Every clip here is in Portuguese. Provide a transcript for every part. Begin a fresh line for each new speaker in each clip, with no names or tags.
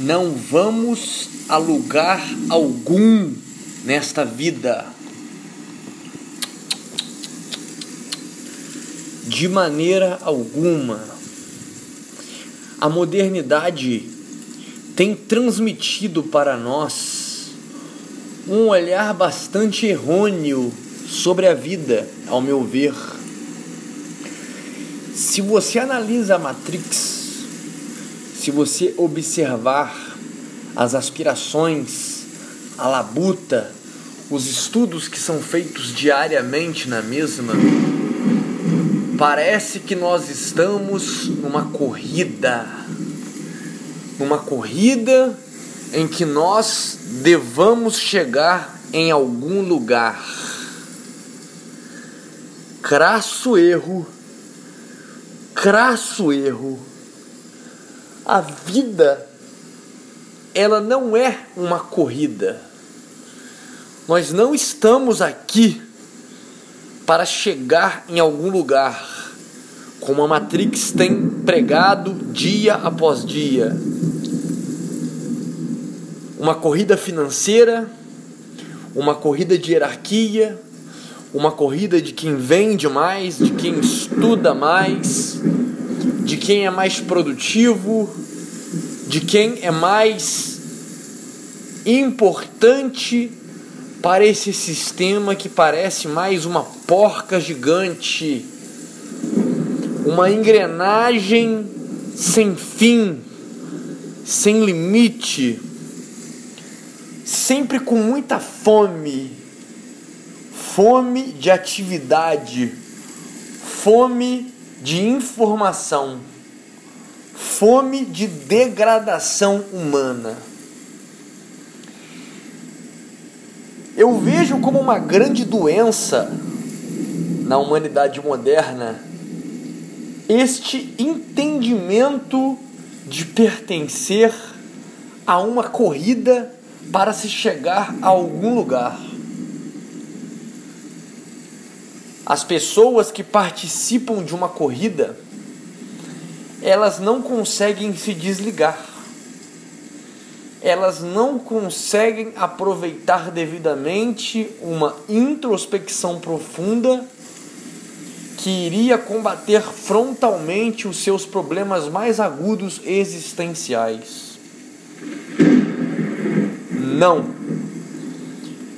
Não vamos a lugar algum nesta vida. De maneira alguma. A modernidade tem transmitido para nós um olhar bastante errôneo sobre a vida, ao meu ver. Se você analisa a Matrix, se você observar as aspirações, a labuta, os estudos que são feitos diariamente na mesma, parece que nós estamos numa corrida. Numa corrida em que nós devamos chegar em algum lugar. Crasso erro, crasso erro. A vida ela não é uma corrida. Nós não estamos aqui para chegar em algum lugar, como a Matrix tem pregado dia após dia. Uma corrida financeira, uma corrida de hierarquia, uma corrida de quem vende mais, de quem estuda mais, de quem é mais produtivo, de quem é mais importante para esse sistema que parece mais uma porca gigante, uma engrenagem sem fim, sem limite, sempre com muita fome, fome de atividade, fome de informação, fome de degradação humana. Eu vejo como uma grande doença na humanidade moderna este entendimento de pertencer a uma corrida para se chegar a algum lugar. As pessoas que participam de uma corrida, elas não conseguem se desligar elas não conseguem aproveitar devidamente uma introspecção profunda que iria combater frontalmente os seus problemas mais agudos existenciais. Não.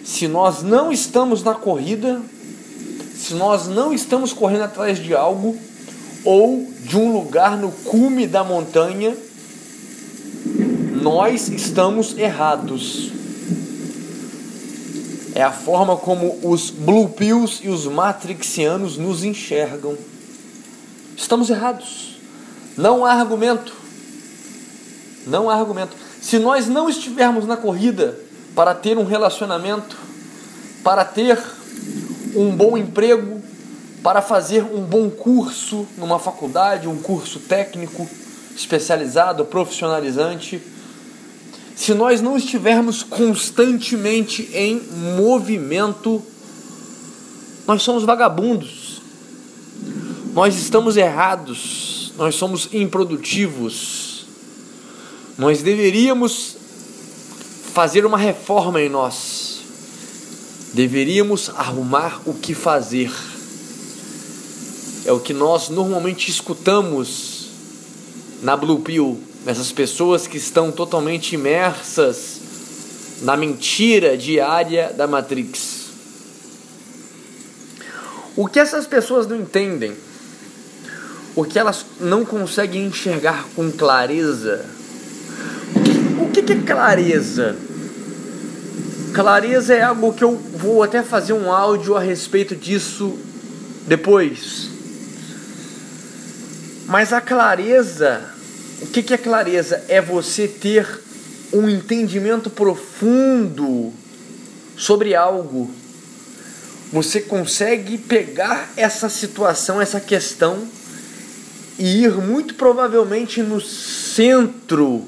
Se nós não estamos na corrida, se nós não estamos correndo atrás de algo ou de um lugar no cume da montanha, nós estamos errados. É a forma como os Blue Pills e os Matrixianos nos enxergam. Estamos errados. Não há argumento. Não há argumento. Se nós não estivermos na corrida para ter um relacionamento, para ter um bom emprego, para fazer um bom curso numa faculdade, um curso técnico especializado, profissionalizante, se nós não estivermos constantemente em movimento, nós somos vagabundos, nós estamos errados, nós somos improdutivos. Nós deveríamos fazer uma reforma em nós, deveríamos arrumar o que fazer. É o que nós normalmente escutamos na Blue Pill essas pessoas que estão totalmente imersas na mentira diária da Matrix. O que essas pessoas não entendem, o que elas não conseguem enxergar com clareza, o que, o que é clareza? Clareza é algo que eu vou até fazer um áudio a respeito disso depois. Mas a clareza o que, que é clareza? É você ter um entendimento profundo sobre algo. Você consegue pegar essa situação, essa questão e ir muito provavelmente no centro,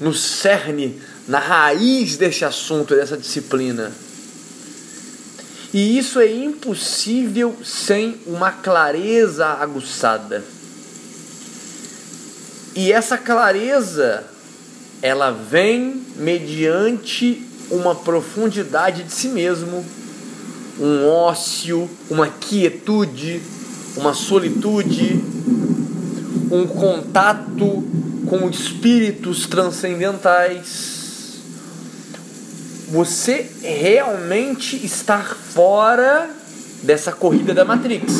no cerne, na raiz desse assunto, dessa disciplina. E isso é impossível sem uma clareza aguçada. E essa clareza ela vem mediante uma profundidade de si mesmo, um ócio, uma quietude, uma solitude, um contato com espíritos transcendentais. Você realmente estar fora dessa corrida da Matrix.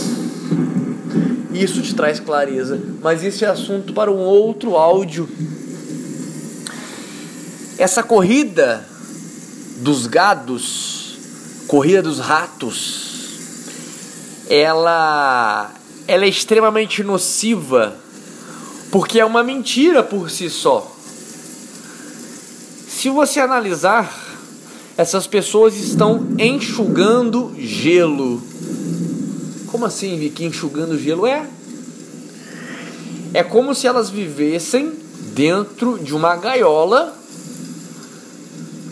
Isso te traz clareza, mas esse é assunto para um outro áudio. Essa corrida dos gados, corrida dos ratos, ela, ela é extremamente nociva porque é uma mentira por si só. Se você analisar, essas pessoas estão enxugando gelo como assim, Vicky, enxugando gelo? É. É como se elas vivessem dentro de uma gaiola.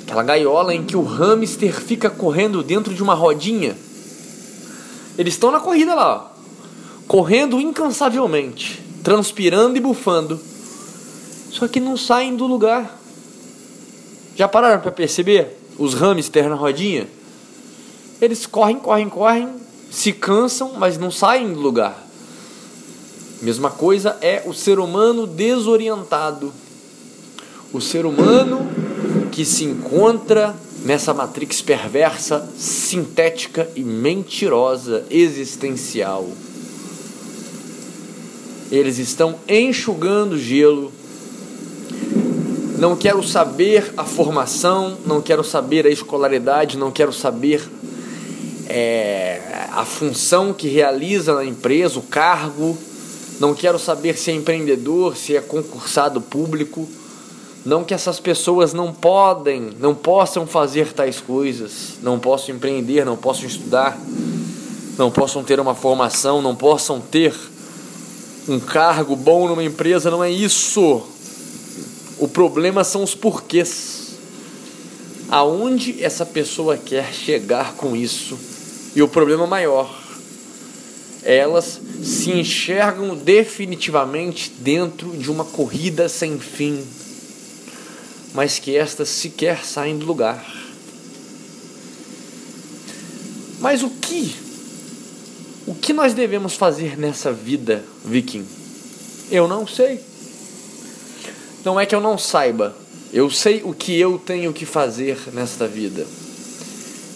Aquela gaiola em que o hamster fica correndo dentro de uma rodinha. Eles estão na corrida lá, ó, correndo incansavelmente, transpirando e bufando. Só que não saem do lugar. Já pararam para perceber os hamsters na rodinha? Eles correm, correm, correm, se cansam, mas não saem do lugar. Mesma coisa é o ser humano desorientado. O ser humano que se encontra nessa matrix perversa, sintética e mentirosa existencial. Eles estão enxugando gelo. Não quero saber a formação, não quero saber a escolaridade, não quero saber é, a função que realiza na empresa, o cargo. Não quero saber se é empreendedor, se é concursado público. Não que essas pessoas não podem, não possam fazer tais coisas, não possam empreender, não possam estudar, não possam ter uma formação, não possam ter um cargo bom numa empresa, não é isso. O problema são os porquês. Aonde essa pessoa quer chegar com isso? E o problema maior, elas se enxergam definitivamente dentro de uma corrida sem fim, mas que estas sequer saem do lugar. Mas o que? O que nós devemos fazer nessa vida, Viking? Eu não sei. Não é que eu não saiba. Eu sei o que eu tenho que fazer nesta vida.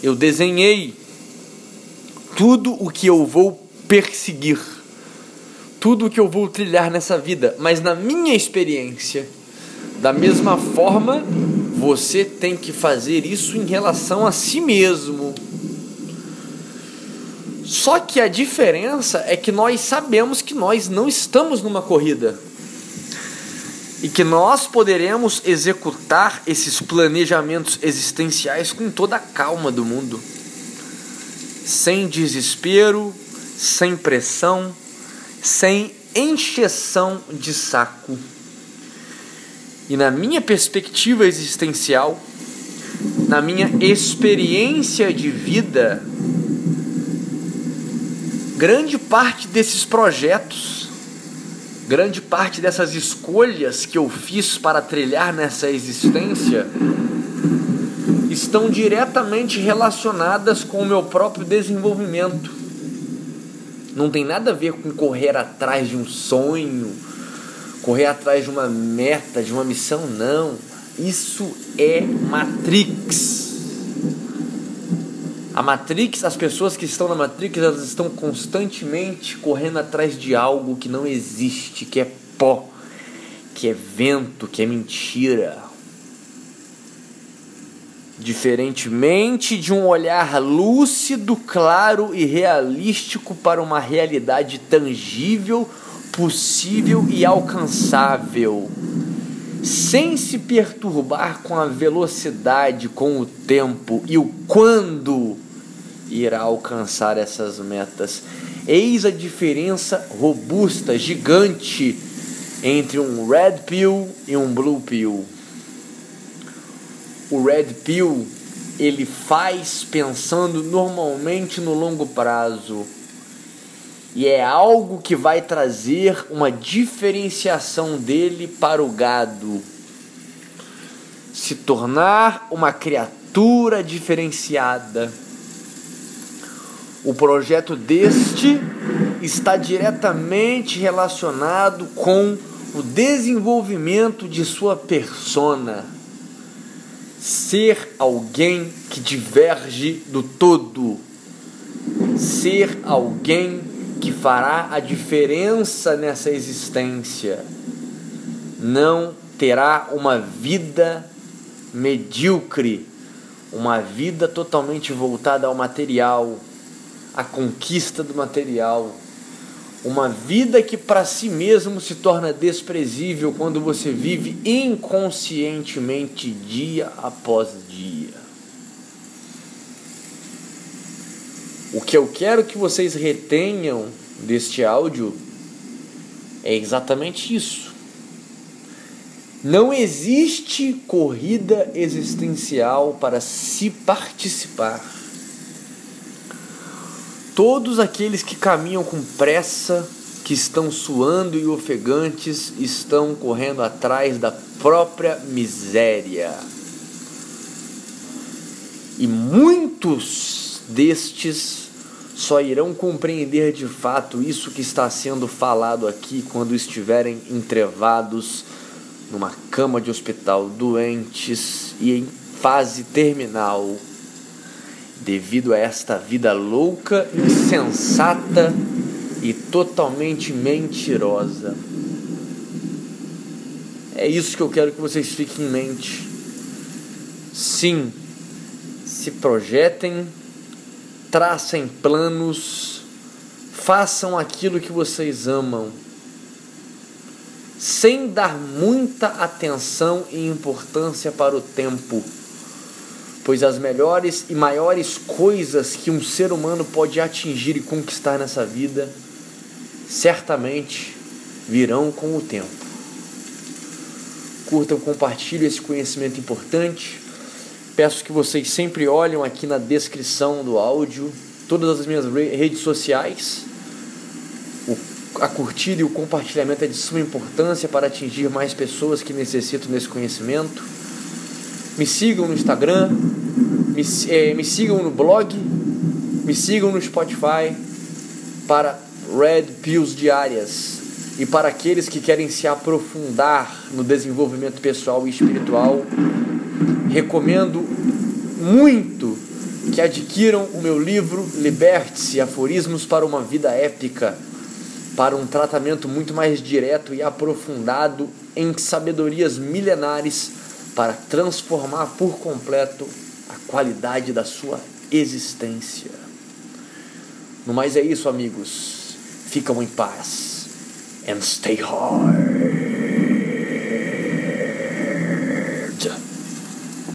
Eu desenhei tudo o que eu vou perseguir, tudo o que eu vou trilhar nessa vida, mas na minha experiência, da mesma forma, você tem que fazer isso em relação a si mesmo. Só que a diferença é que nós sabemos que nós não estamos numa corrida e que nós poderemos executar esses planejamentos existenciais com toda a calma do mundo sem desespero, sem pressão, sem encheção de saco. E na minha perspectiva existencial, na minha experiência de vida, grande parte desses projetos, grande parte dessas escolhas que eu fiz para trilhar nessa existência, estão diretamente relacionadas com o meu próprio desenvolvimento. Não tem nada a ver com correr atrás de um sonho, correr atrás de uma meta, de uma missão, não. Isso é Matrix. A Matrix, as pessoas que estão na Matrix, elas estão constantemente correndo atrás de algo que não existe, que é pó, que é vento, que é mentira. Diferentemente de um olhar lúcido, claro e realístico para uma realidade tangível, possível e alcançável, sem se perturbar com a velocidade, com o tempo e o quando irá alcançar essas metas. Eis a diferença robusta, gigante entre um red pill e um blue pill o Red Pill ele faz pensando normalmente no longo prazo. E é algo que vai trazer uma diferenciação dele para o gado. se tornar uma criatura diferenciada. O projeto deste está diretamente relacionado com o desenvolvimento de sua persona. Ser alguém que diverge do todo. Ser alguém que fará a diferença nessa existência. Não terá uma vida medíocre, uma vida totalmente voltada ao material, à conquista do material uma vida que para si mesmo se torna desprezível quando você vive inconscientemente dia após dia. O que eu quero que vocês retenham deste áudio é exatamente isso. Não existe corrida existencial para se participar. Todos aqueles que caminham com pressa, que estão suando e ofegantes, estão correndo atrás da própria miséria. E muitos destes só irão compreender de fato isso que está sendo falado aqui quando estiverem entrevados numa cama de hospital, doentes e em fase terminal devido a esta vida louca, insensata e totalmente mentirosa. É isso que eu quero que vocês fiquem em mente. Sim, se projetem, tracem planos, façam aquilo que vocês amam, sem dar muita atenção e importância para o tempo pois as melhores e maiores coisas que um ser humano pode atingir e conquistar nessa vida certamente virão com o tempo. Curtam, compartilhem esse conhecimento importante. Peço que vocês sempre olhem aqui na descrição do áudio todas as minhas redes sociais. a curtida e o compartilhamento é de suma importância para atingir mais pessoas que necessitam desse conhecimento. Me sigam no Instagram, me, é, me sigam no blog, me sigam no Spotify para Red Pills diárias. E para aqueles que querem se aprofundar no desenvolvimento pessoal e espiritual, recomendo muito que adquiram o meu livro Liberte-se Aforismos para uma Vida Épica, para um tratamento muito mais direto e aprofundado em sabedorias milenares para transformar por completo a qualidade da sua existência. No mais é isso, amigos. Ficam em paz. And stay hard.